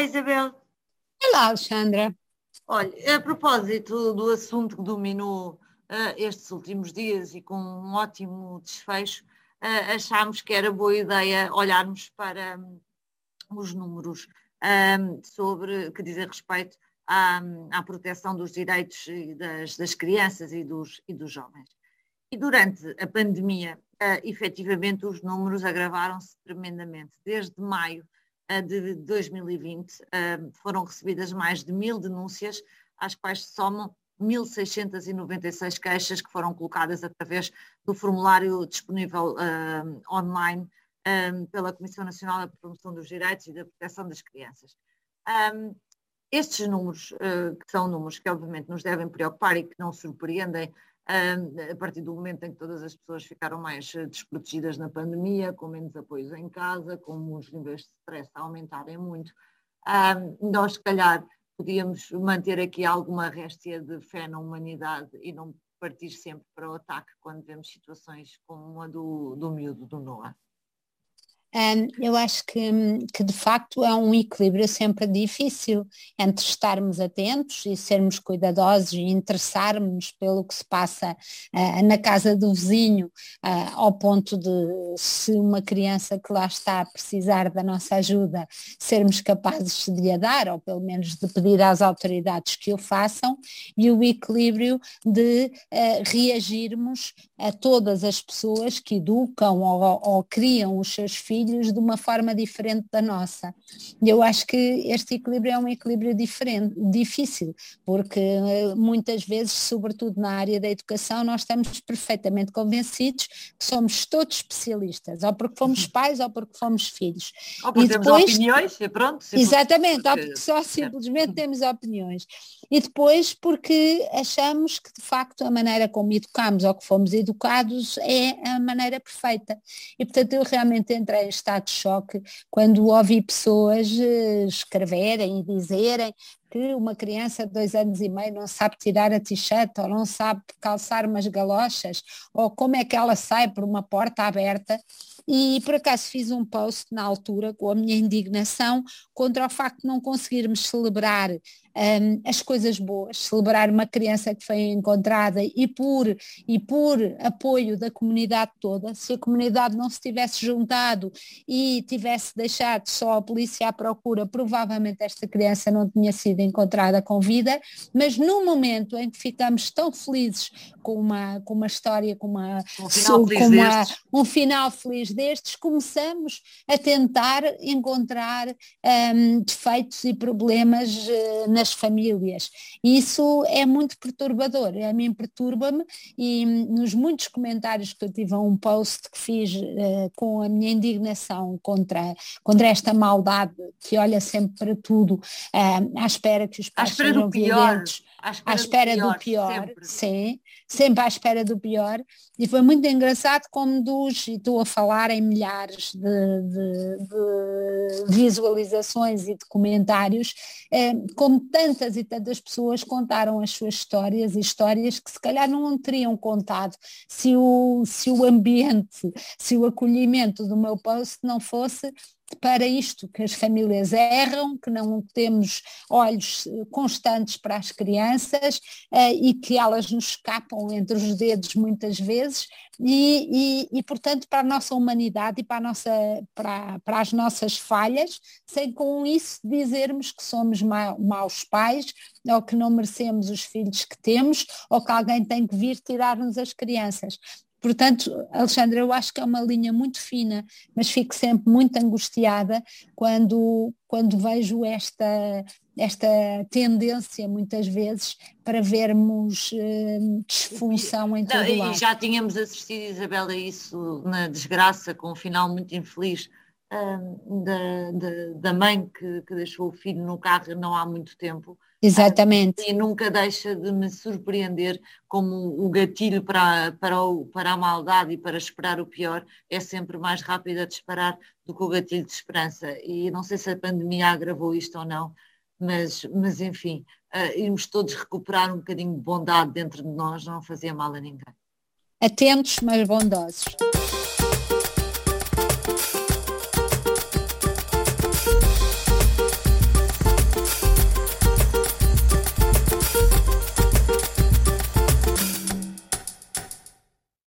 Olá, Isabel. Olá, Alexandra. Olha, a propósito do assunto que dominou uh, estes últimos dias e com um ótimo desfecho, uh, achámos que era boa ideia olharmos para um, os números um, sobre que dizem respeito à, à, proteção dos direitos das, das crianças e dos, e dos jovens. E durante a pandemia, uh, efetivamente, os números agravaram-se tremendamente. Desde maio de 2020, uh, foram recebidas mais de mil denúncias, às quais somam 1.696 queixas que foram colocadas através do formulário disponível online pela Comissão Nacional da Promoção dos Direitos e da Proteção das Crianças. Estes números, uh, que são números que obviamente nos devem preocupar e que não surpreendem a partir do momento em que todas as pessoas ficaram mais eh, desprotegidas na pandemia, com menos apoios em casa, com os níveis de stress a aumentarem muito, nós se calhar podíamos manter aqui alguma réstia de fé na humanidade e não partir sempre para o ataque quando vemos situações como a do, do miúdo do Noah. Eu acho que, que de facto é um equilíbrio sempre difícil entre estarmos atentos e sermos cuidadosos e interessarmos pelo que se passa uh, na casa do vizinho, uh, ao ponto de se uma criança que lá está a precisar da nossa ajuda, sermos capazes de lhe dar, ou pelo menos de pedir às autoridades que o façam, e o equilíbrio de uh, reagirmos a todas as pessoas que educam ou, ou criam os seus filhos filhos de uma forma diferente da nossa. Eu acho que este equilíbrio é um equilíbrio diferente, difícil, porque eh, muitas vezes, sobretudo na área da educação, nós estamos perfeitamente convencidos que somos todos especialistas, ou porque fomos uhum. pais ou porque fomos filhos. Ou porque e temos depois, opiniões, e pronto. Exatamente, ou porque só simplesmente temos opiniões. E depois porque achamos que de facto a maneira como educamos ou que fomos educados é a maneira perfeita. E portanto eu realmente entrei estado de choque quando ouvi pessoas eh, escreverem e dizerem que uma criança de dois anos e meio não sabe tirar a t-shirt ou não sabe calçar umas galochas ou como é que ela sai por uma porta aberta e por acaso fiz um post na altura com a minha indignação contra o facto de não conseguirmos celebrar um, as coisas boas, celebrar uma criança que foi encontrada e por, e por apoio da comunidade toda, se a comunidade não se tivesse juntado e tivesse deixado só a polícia à procura, provavelmente esta criança não tinha sido encontrada com vida, mas no momento em que ficamos tão felizes com uma, com uma história, com, uma, um, final com uma, um final feliz destes, começamos a tentar encontrar um, defeitos e problemas uh, nas famílias. E isso é muito perturbador. A mim perturba-me e nos muitos comentários que eu tive a um post que fiz uh, com a minha indignação contra, contra esta maldade que olha sempre para tudo uh, à espera que os pais sejam violentos à espera, à espera do pior, do pior sim, sempre à espera do pior. E foi muito engraçado como dos, e estou a falar em milhares de, de, de visualizações e de comentários, eh, como tantas e tantas pessoas contaram as suas histórias e histórias que se calhar não teriam contado se o, se o ambiente, se o acolhimento do meu post não fosse para isto, que as famílias erram, que não temos olhos eh, constantes para as crianças uh, e que elas nos escapam entre os dedos muitas vezes e, e, e, portanto para a nossa humanidade e para, nossa, para, para as nossas falhas, sem com isso dizermos que somos ma maus pais ou que não merecemos os filhos que temos ou que alguém tem que vir tirar-nos as crianças. Portanto, Alexandra, eu acho que é uma linha muito fina, mas fico sempre muito angustiada quando, quando vejo esta, esta tendência, muitas vezes, para vermos uh, disfunção em todo Não, lado. E já tínhamos assistido, Isabel, a isso na desgraça, com um final muito infeliz da, da, da, mãe que, que deixou o filho no carro não há muito tempo. Exatamente. E nunca deixa de me surpreender como o gatilho para, para, o, para a maldade e para esperar o pior é sempre mais rápido a disparar do que o gatilho de esperança. E não sei se a pandemia agravou isto ou não, mas, mas enfim, uh, irmos todos recuperar um bocadinho de bondade dentro de nós não fazia mal a ninguém. Atentos, mas bondosos.